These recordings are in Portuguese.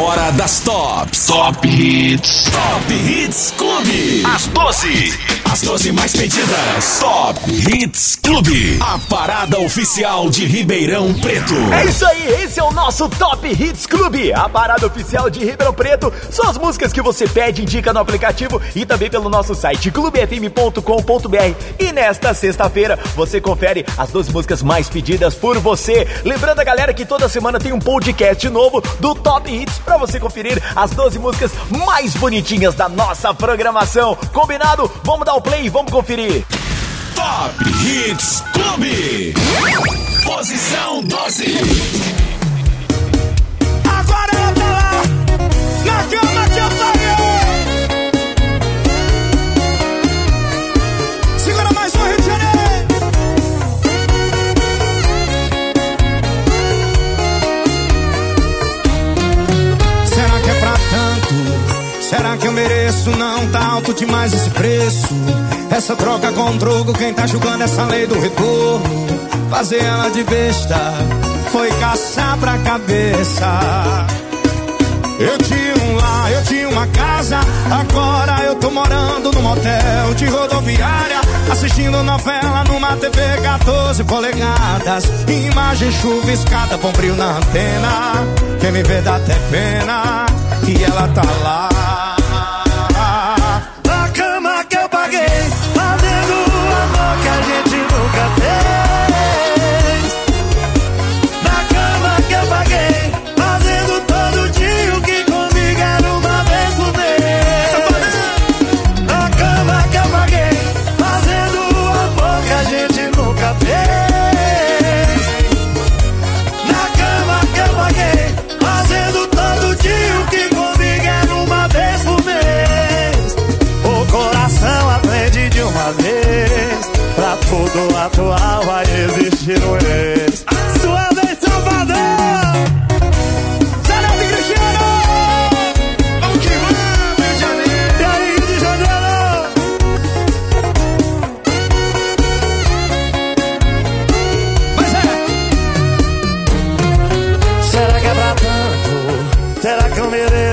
hora das tops. Top Hits. Top Hits Clube. As 12. As 12 mais pedidas. Top Hits Clube. A parada oficial de Ribeirão Preto. É isso aí, esse é o nosso Top Hits Clube. A parada oficial de Ribeirão Preto. São as músicas que você pede, indica no aplicativo e também pelo nosso site clubefm.com.br. E nesta sexta-feira você confere as 12 músicas mais pedidas por você. Lembrando a galera que toda semana tem um podcast novo do Top Hits para você conferir as 12 músicas mais bonitinhas da nossa programação. Combinado? Vamos dar o play e vamos conferir. Top Hits Clube. Posição 12. Agora Será que eu mereço? Não tá alto demais esse preço. Essa troca com troco, quem tá julgando essa lei do retorno? Fazer ela de besta foi caçar pra cabeça. Eu tinha um lar, eu tinha uma casa. Agora eu tô morando num motel de rodoviária. Assistindo novela numa TV 14 polegadas. Imagem chuviscada, bom brilho na antena. Quem me vê dá até pena. E ela tá lá. Atual vai existir um ex.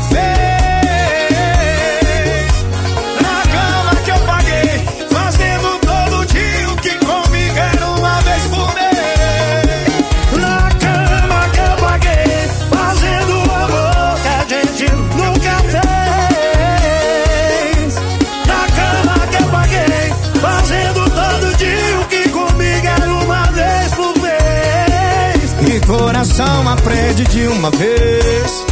Fez. Na cama que eu paguei, fazendo todo dia o que comigo era uma vez por mês. Na cama que eu paguei, fazendo amor que a gente nunca fez. Na cama que eu paguei, fazendo todo dia o que comigo era uma vez por mês. E coração aprende de uma vez.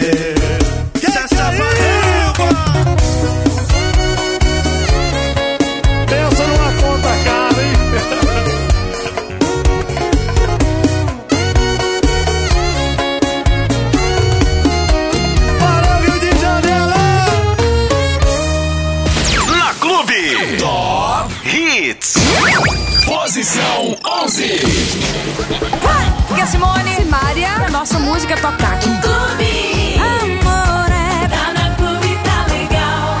11. Aqui é a Simone. Simária. A nossa música tocar aqui. Amor é tá na clube, tá legal.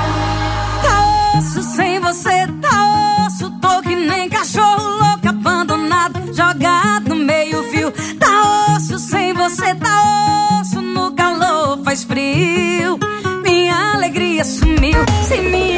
Tá osso sem você, tá osso. Tô que nem cachorro louco, abandonado, jogado no meio fio. Tá osso sem você, tá osso. No calor faz frio. Minha alegria sumiu, sem minha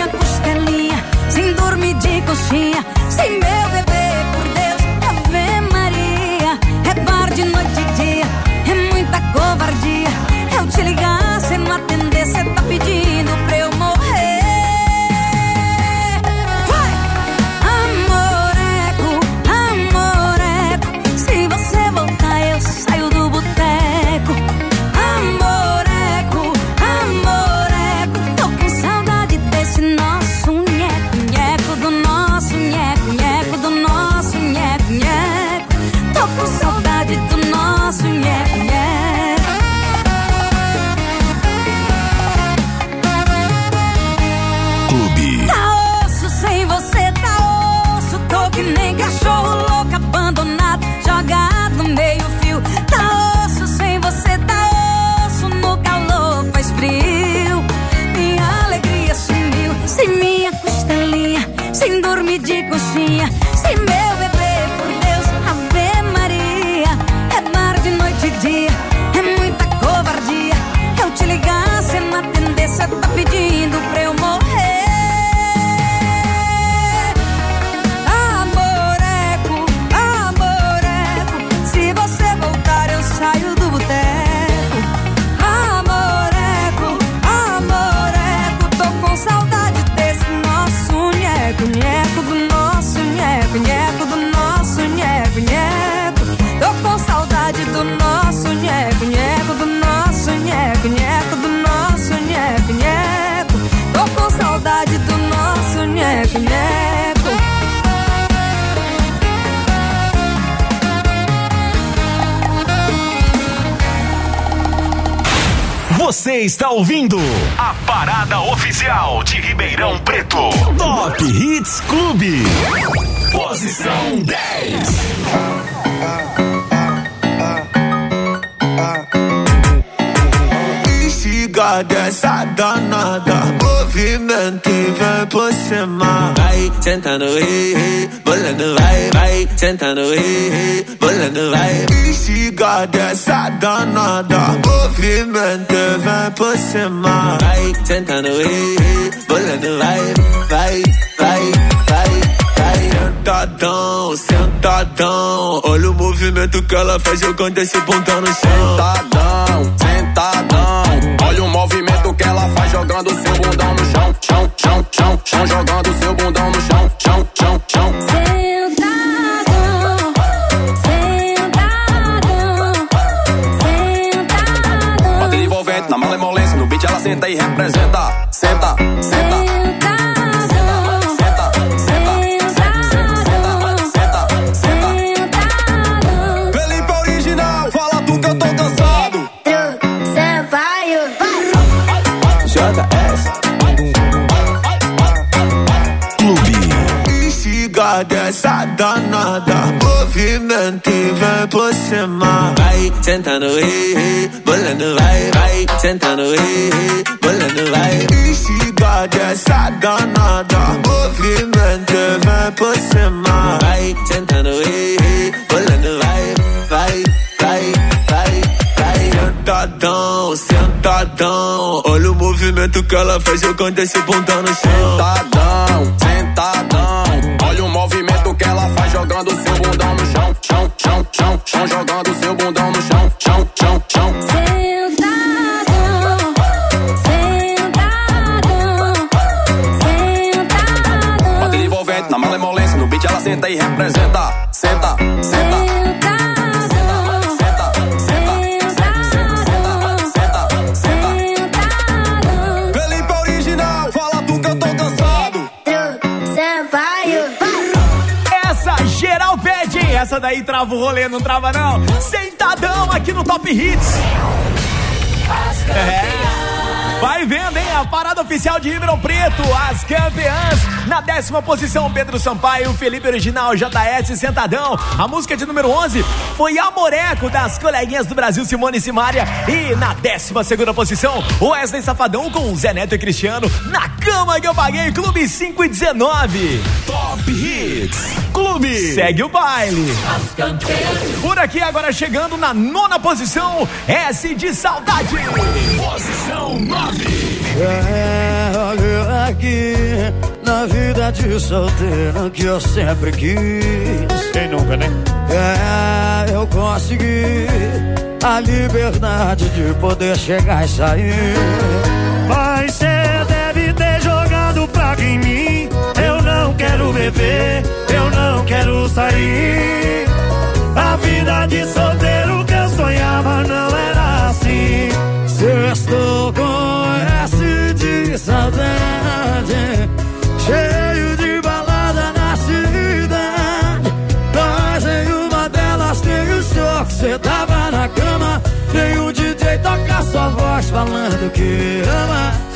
está ouvindo a parada oficial de Ribeirão Preto. Top Hits Clube. Posição 10. Instiga dessa danada Movimento e vem por cima vai, sentando, ei, ei, bolando, vai, vai, sentando, ei, ei, bolando, vai. Instiga dessa danada Movimento e vem por cima Vai, sentando, ei, ei, bolando, vai, vai, vai, vai, vai. Sentadão, sentadão Olha o movimento que ela faz jogando esse bundão no chão Sentadão, sentadão. Olha o movimento que ela faz jogando seu chão, chão, chão, chão, jogando seu bundão no chão, chão, chão, chão. Sentadão, sentadão, Bota sentadão. envolvente na malemolência, no beat ela senta e representa. Sentando, ei, ei, bolando, vai, vai, sentando, ei, ei, bolando, vai. Instiga dessa danada Movimento e vem por cima Vai, sentando, ei, ei, bolando, vai, vai, vai, vai, vai. Sentadão, sentadão Olha o movimento que ela faz jogando esse bundão no chão Sentadão, sentadão. Trava o rolê, não trava não. Sentadão aqui no Top Hits. É. Vai vendo, hein? A parada oficial de Ribeirão Preto, as campeãs. Na décima posição, Pedro Sampaio, Felipe Original, JS Sentadão. A música de número 11 foi Amoreco, das coleguinhas do Brasil, Simone e Simária. E na décima segunda posição, Wesley Safadão com Zé Neto e Cristiano. Na cama que eu paguei, Clube 5 e 19. Top Hits Clube. Segue o baile. Por aqui, agora chegando na nona posição, S de Saudade. Posição 9. É, olha aqui Na vida de solteiro que eu sempre quis Quem nunca, né? É, eu consegui A liberdade de poder chegar e sair jogado praga em mim Eu não quero beber, eu não quero sair. A vida de solteiro que eu sonhava não era assim. Sextou com S de saudade Cheio de balada na cidade Mas em uma delas tem o show que cê tava na cama Tem o DJ tocar sua voz falando que ama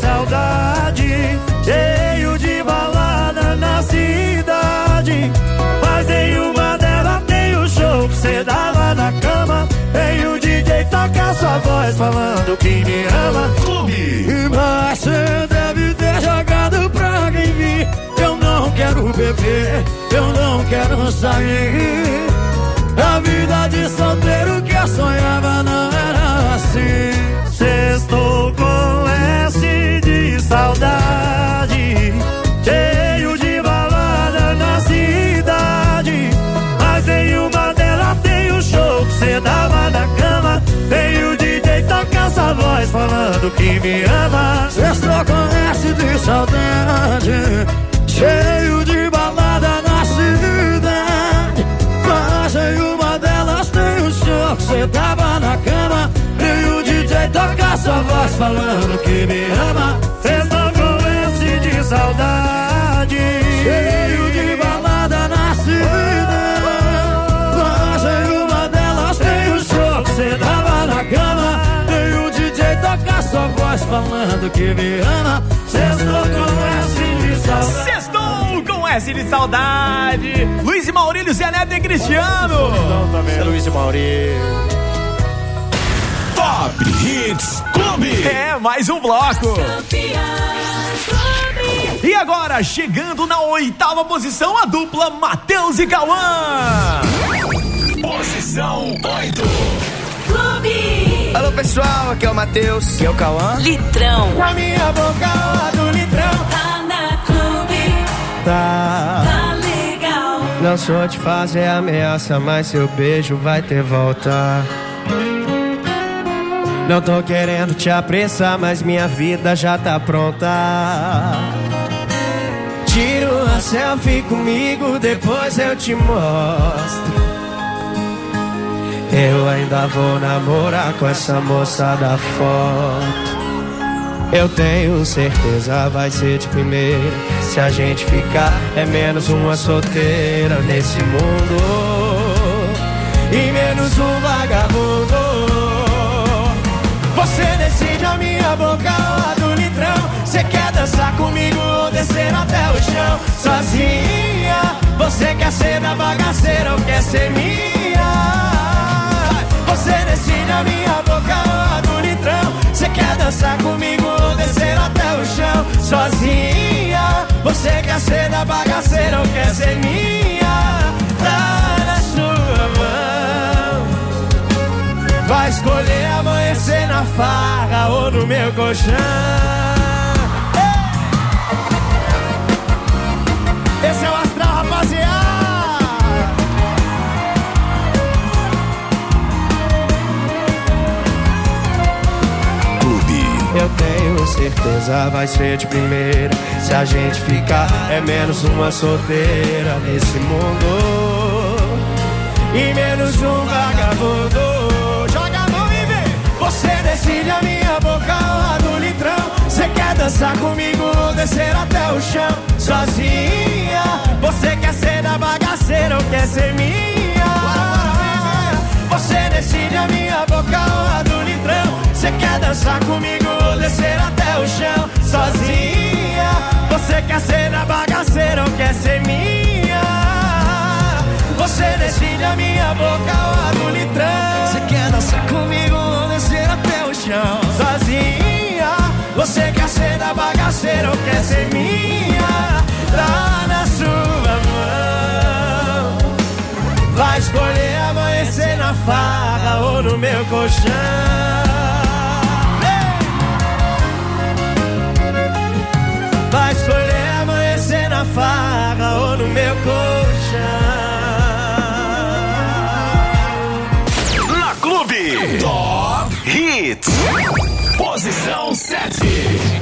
saudade Cheio de balada na cidade Mas em uma delas tem o show que cê dava na cama Tem o DJ tocar sua voz falando que me ama Clube. Mas cê deve ter jogado praga em mim Eu não quê? Eu não quero sair. A vida de solteiro que eu Cheio de balada na cidade. Mas em uma delas tem o show que cê tava na cama. E o DJ toca sua voz falando que me ama. Não com esse de saudade. Cheio de balada na cidade. Mas em uma delas tem o show que cê tava na cama. E o DJ toca sua voz falando que me ama. Não com esse de saudade. De saudade. Luiz e Maurílio, Zé Neto e Cristiano. É Luiz e Maurício. Top Hits Clube. É, mais um bloco. E agora, chegando na oitava posição, a dupla Matheus e Cauã. Posição 8. Alô pessoal, aqui é o Matheus, aqui é o Cauã. Litrão. Na minha boca do litrão Tá tá. legal. Não sou de fazer ameaça, mas seu beijo vai ter volta. Não tô querendo te apressar, mas minha vida já tá pronta. Tira uma selfie comigo, depois eu te mostro. Eu ainda vou namorar com essa moça da foto. Eu tenho certeza vai ser de primeira. Se a gente ficar, é menos uma solteira nesse mundo. E menos um vagabundo. Você decide a minha boca ou a do litrão. Você quer dançar comigo ou descer até o chão? Sozinha, você quer ser da bagaceira ou quer ser minha? Você decide a minha boca ou a do litrão. Você quer dançar comigo ou descer até o chão? Sozinha, você quer ser da bagaceira ou quer ser minha? Tá na sua mão. Vai escolher amanhecer na farra ou no meu colchão. Certeza vai ser de primeira. Se a gente ficar, é menos uma solteira nesse mundo. E menos um vagabundo. Joga a mão e. Você decide a minha boca ou a do litrão. Você quer dançar comigo ou descer até o chão? Sozinha. Você quer ser da bagaceira ou quer ser minha? Você decide a minha boca ou a do litrão. Você quer dançar comigo ou descer até o chão? Sozinha. Você quer ser da bagaceira ou quer ser minha? Você decide a minha boca ou a do litrão. Você quer dançar comigo ou descer até o chão? Sozinha. Você quer ser da bagaceira ou quer ser minha? Tá na sua mão. Vai escolher amanhecer na farra ou no meu colchão. Farra ou no meu colchão. Na Clube. Top Hits. Posição 7.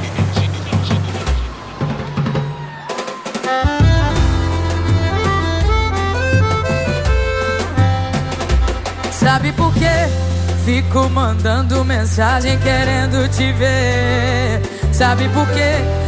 Sabe por quê? Fico mandando mensagem querendo te ver. Sabe por quê?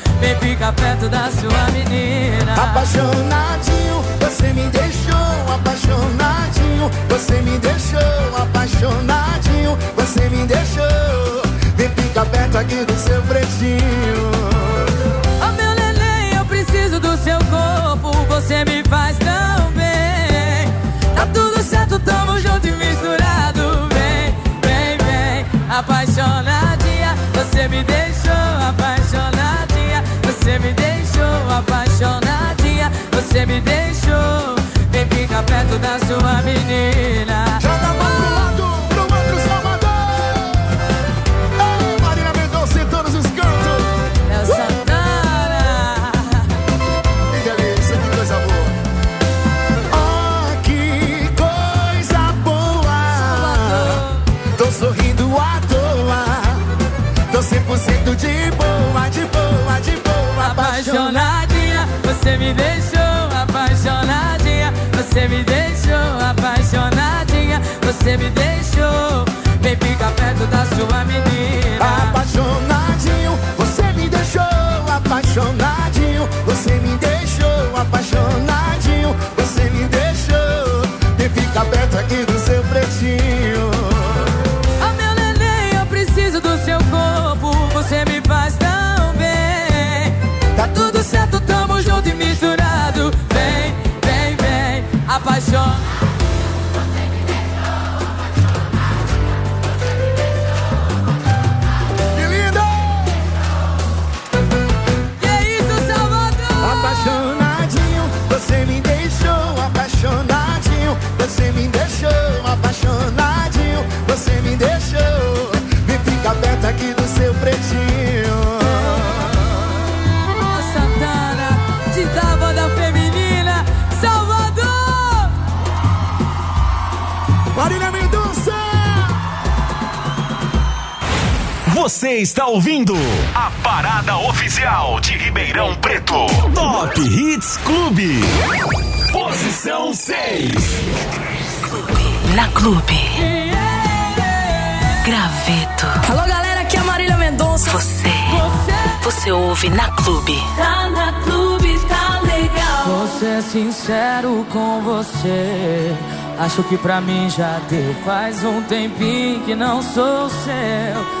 Vem ficar perto da sua menina. Apaixonadinho, você me deixou apaixonadinho. Você me deixou apaixonadinho. Você me deixou. Vem ficar perto aqui do seu pretinho. Oh meu neném, eu preciso do seu corpo. Você me faz tão bem. Tá tudo certo, tamo junto e misturado. Vem, vem, vem, apaixonadinha. Você me deixou deixou apaixonadinha. Você me deixou. Vem ficar perto da sua menina. Você me deixou apaixonadinha, você me deixou. Vem ficar perto da sua menina. Apaixonadinho, você me deixou apaixonadinho. Você está ouvindo a parada oficial de Ribeirão Preto. Top Hits Clube. Posição 6. Na Clube. Graveto. Alô, galera, aqui é a Marília Mendonça. Você. Você ouve na Clube. Tá na clube, tá legal. Vou ser sincero com você. Acho que pra mim já deu. Faz um tempinho que não sou seu.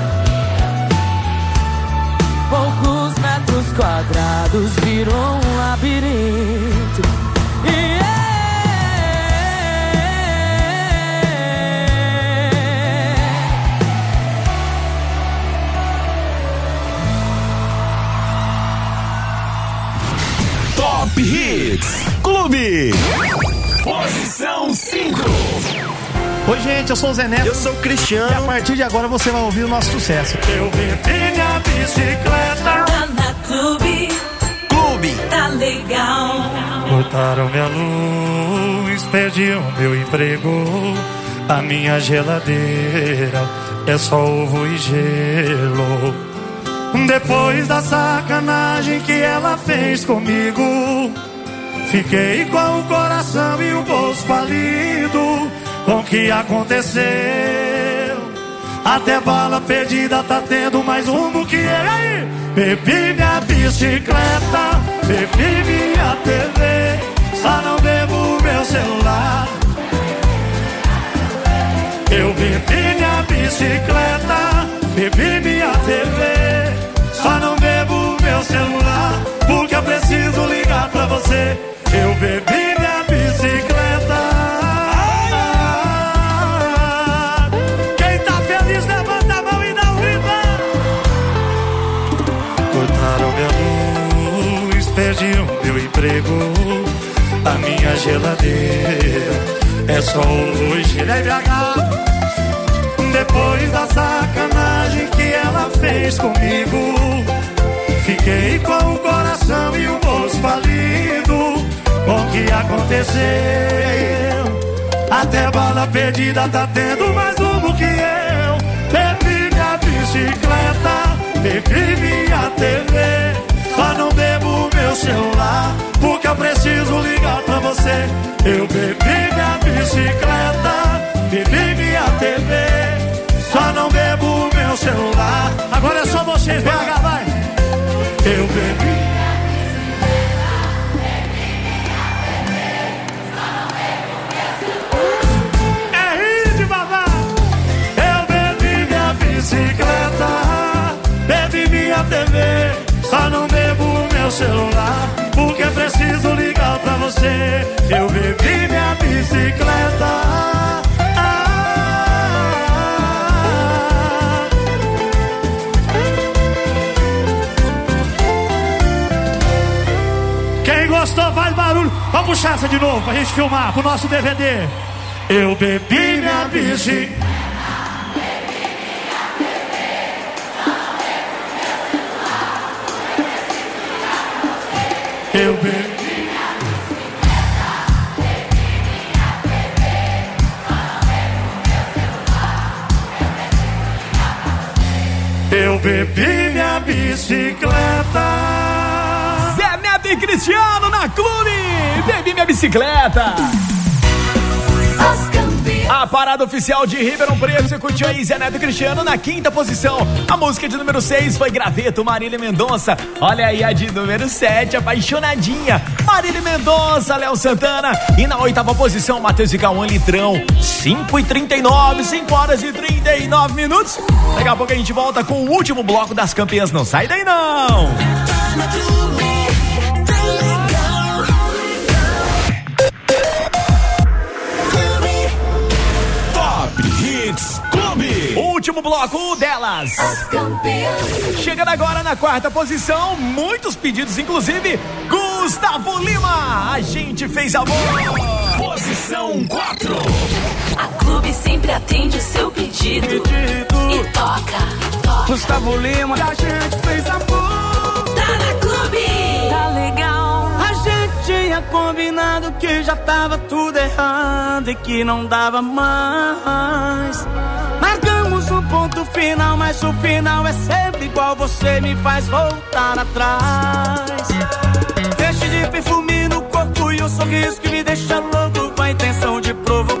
quadrados virou um labirinto. Yeah. É. Top Hits Clube Posição 5 Oi, gente, eu sou o Zé Neto. Eu sou o Cristiano. E a partir de agora você vai ouvir o nosso sucesso. Eu vi minha bicicleta. Clube, Clube. tá legal. Cortaram minha luz, perdi o meu emprego. A minha geladeira é só ovo e gelo. Depois da sacanagem que ela fez comigo, fiquei com o coração e o bolso falido. Com o que aconteceu? Até bala perdida tá tendo mais rumo que ele aí. Bebi minha bicicleta, bebi minha TV, só não bebo meu celular. Eu bebi minha bicicleta, bebi geladeira é só um de BH. Depois da sacanagem que ela fez comigo, fiquei com o coração e o bolso falido. O que aconteceu? Até bala perdida tá tendo mais rumo que eu. Bebi minha bicicleta, bebi minha TV. Meu celular, porque eu preciso ligar pra você. Eu bebi minha bicicleta, bebi minha TV. Só não bebo meu celular. Agora é só vocês, BH, vai. Eu bebi. Bicicleta, bebi minha TV. Só não bebo celular, porque preciso ligar pra você. Eu bebi minha bicicleta. Quem gostou, faz barulho. Vamos puxar essa de novo pra gente filmar pro nosso DVD. Eu bebi minha bici. Eu bebi. Eu bebi minha bicicleta. Zé Neto e Cristiano na clube. Bebi minha bicicleta. A parada oficial de Ribeirão Preto, você curtiu aí Zé Neto Cristiano na quinta posição. A música de número 6 foi Graveto, Marília Mendonça. Olha aí a de número 7, Apaixonadinha. Marília Mendonça, Léo Santana. E na oitava posição, Matheus e Cauã Litrão. 5 e 39, 5 horas e 39 minutos. Daqui a pouco a gente volta com o último bloco das campeãs. Não sai daí não! Último bloco delas. Chegando agora na quarta posição, muitos pedidos, inclusive Gustavo Lima. A gente fez amor. Posição 4. A clube sempre atende o seu pedido. E toca, toca. Gustavo Lima. A gente fez amor. Tá na clube. Tá legal. A gente tinha combinado que já tava tudo errado e que não dava mais. Marcamos o ponto final, mas o final é sempre igual. Você me faz voltar atrás. Deixe de perfume no corpo e um sorriso que me deixa louco com a intenção de provocar.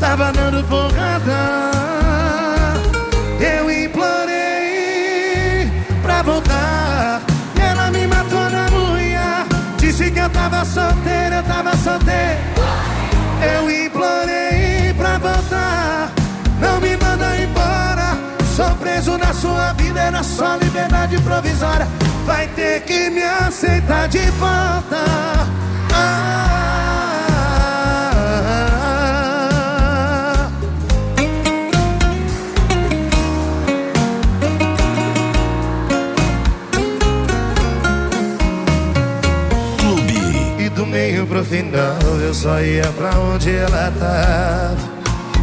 tava dando porrada. Eu implorei pra voltar. E ela me matou na unha. Disse que eu tava solteira, eu tava solteira. Eu implorei pra voltar. Não me manda embora. Sou preso na sua vida, era só liberdade provisória. Vai ter que me aceitar de volta. Ah, pro final eu só ia pra onde ela tava.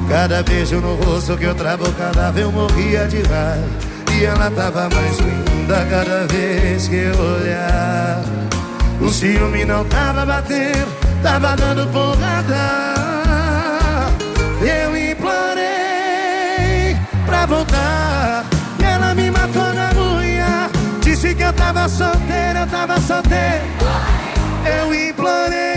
Cada beijo no rosto que eu travo, cada vez eu morria de raiva. E ela tava mais linda cada vez que eu olhava. O ciúme não tava batendo, tava dando porrada. Eu implorei pra voltar. E ela me matou na unha. Disse que eu tava solteira, eu tava solteira. Eu implorei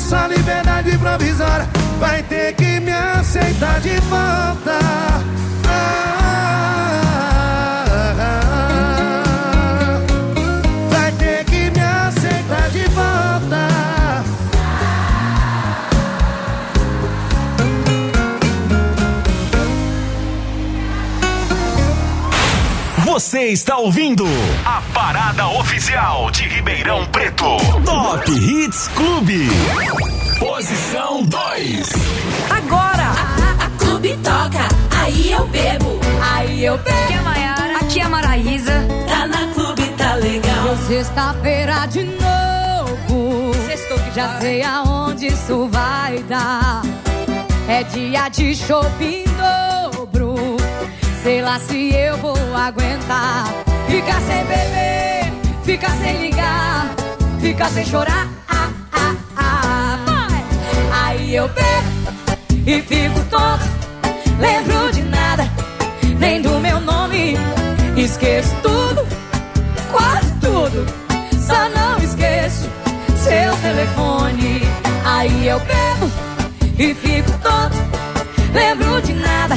Só liberdade provisória. Vai ter que me aceitar de volta. Você está ouvindo a parada oficial de Ribeirão Preto. Top Hits Clube. Posição 2. Agora! A, a clube toca, aí eu bebo. Aí eu bebo. Aqui é a Maiara. Aqui é a Maraísa. Tá na clube, tá legal. Sexta-feira de novo. Sextou que Já sei aonde isso vai dar. É dia de shopping. Sei lá se eu vou aguentar. Ficar sem beber, ficar sem ligar, ficar sem chorar. Ah, ah, ah. Aí eu bebo e fico tonto. Lembro de nada, nem do meu nome. Esqueço tudo, quase tudo. Só não esqueço seu telefone. Aí eu bebo e fico tonto. Lembro de nada,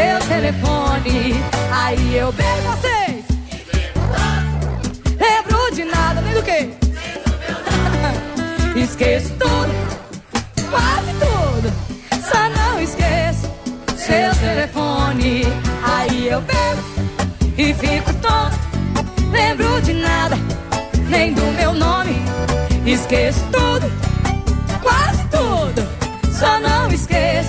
seu telefone. Aí eu bebo vocês. Lembro de nada, nem do que? Esqueço tudo, quase tudo. Só não esqueço seu telefone. Aí eu bebo e fico tonto. Lembro de nada, nem do meu nome. Esqueço tudo, quase tudo. Só não esqueço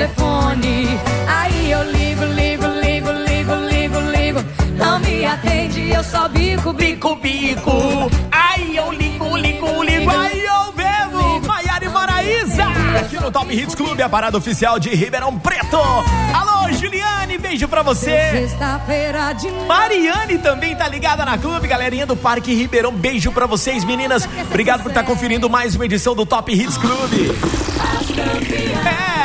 telefone. Aí eu ligo, ligo, ligo, ligo, ligo, ligo. Não me atende, eu só bico, bico, bico. Aí eu ligo, ligo, ligo, aí eu bebo. Maiara e Maraísa. Aqui no Top Hits Clube, a parada oficial de Ribeirão Preto. Alô, Juliane, beijo pra você. Sexta-feira de. Mariane também tá ligada na clube, galerinha do Parque Ribeirão. Beijo pra vocês, meninas. Obrigado por estar conferindo mais uma edição do Top Hits Clube. É.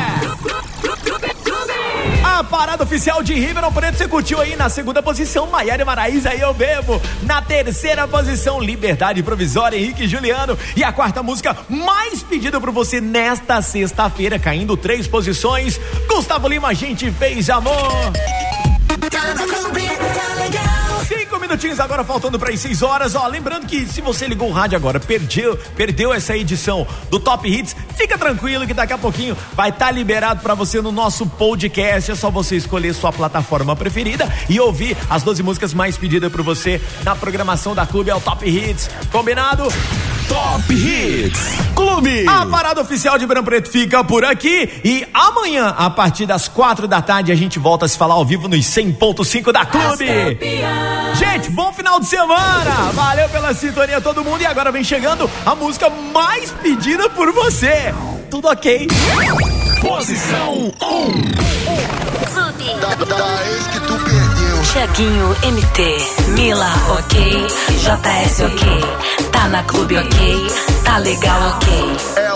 Parada oficial de Ribeirão Preto você curtiu aí na segunda posição, Maiara Maraísa e eu bebo. Na terceira posição, Liberdade Provisória, Henrique e Juliano. E a quarta música mais pedida por você nesta sexta-feira, caindo três posições, Gustavo Lima, gente fez amor. Cinco minutinhos agora faltando para as seis horas. Ó, lembrando que se você ligou o rádio agora, perdeu, perdeu essa edição do Top Hits, fica tranquilo que daqui a pouquinho vai estar liberado para você no nosso podcast. É só você escolher sua plataforma preferida e ouvir as 12 músicas mais pedidas por você na programação da Clube é o Top Hits. Combinado? Top Hits Clube. A parada oficial de Branco Preto fica por aqui e amanhã, a partir das quatro da tarde, a gente volta a se falar ao vivo nos 100.5 da Clube. Gente, bom final de semana! Valeu pela sintonia todo mundo e agora vem chegando a música mais pedida por você. Tudo ok? Posição 1. Da, da ex que tu perdeu. Tiaguinho MT, Mila, ok. JS, ok. Tá na clube, ok. Tá legal, ok.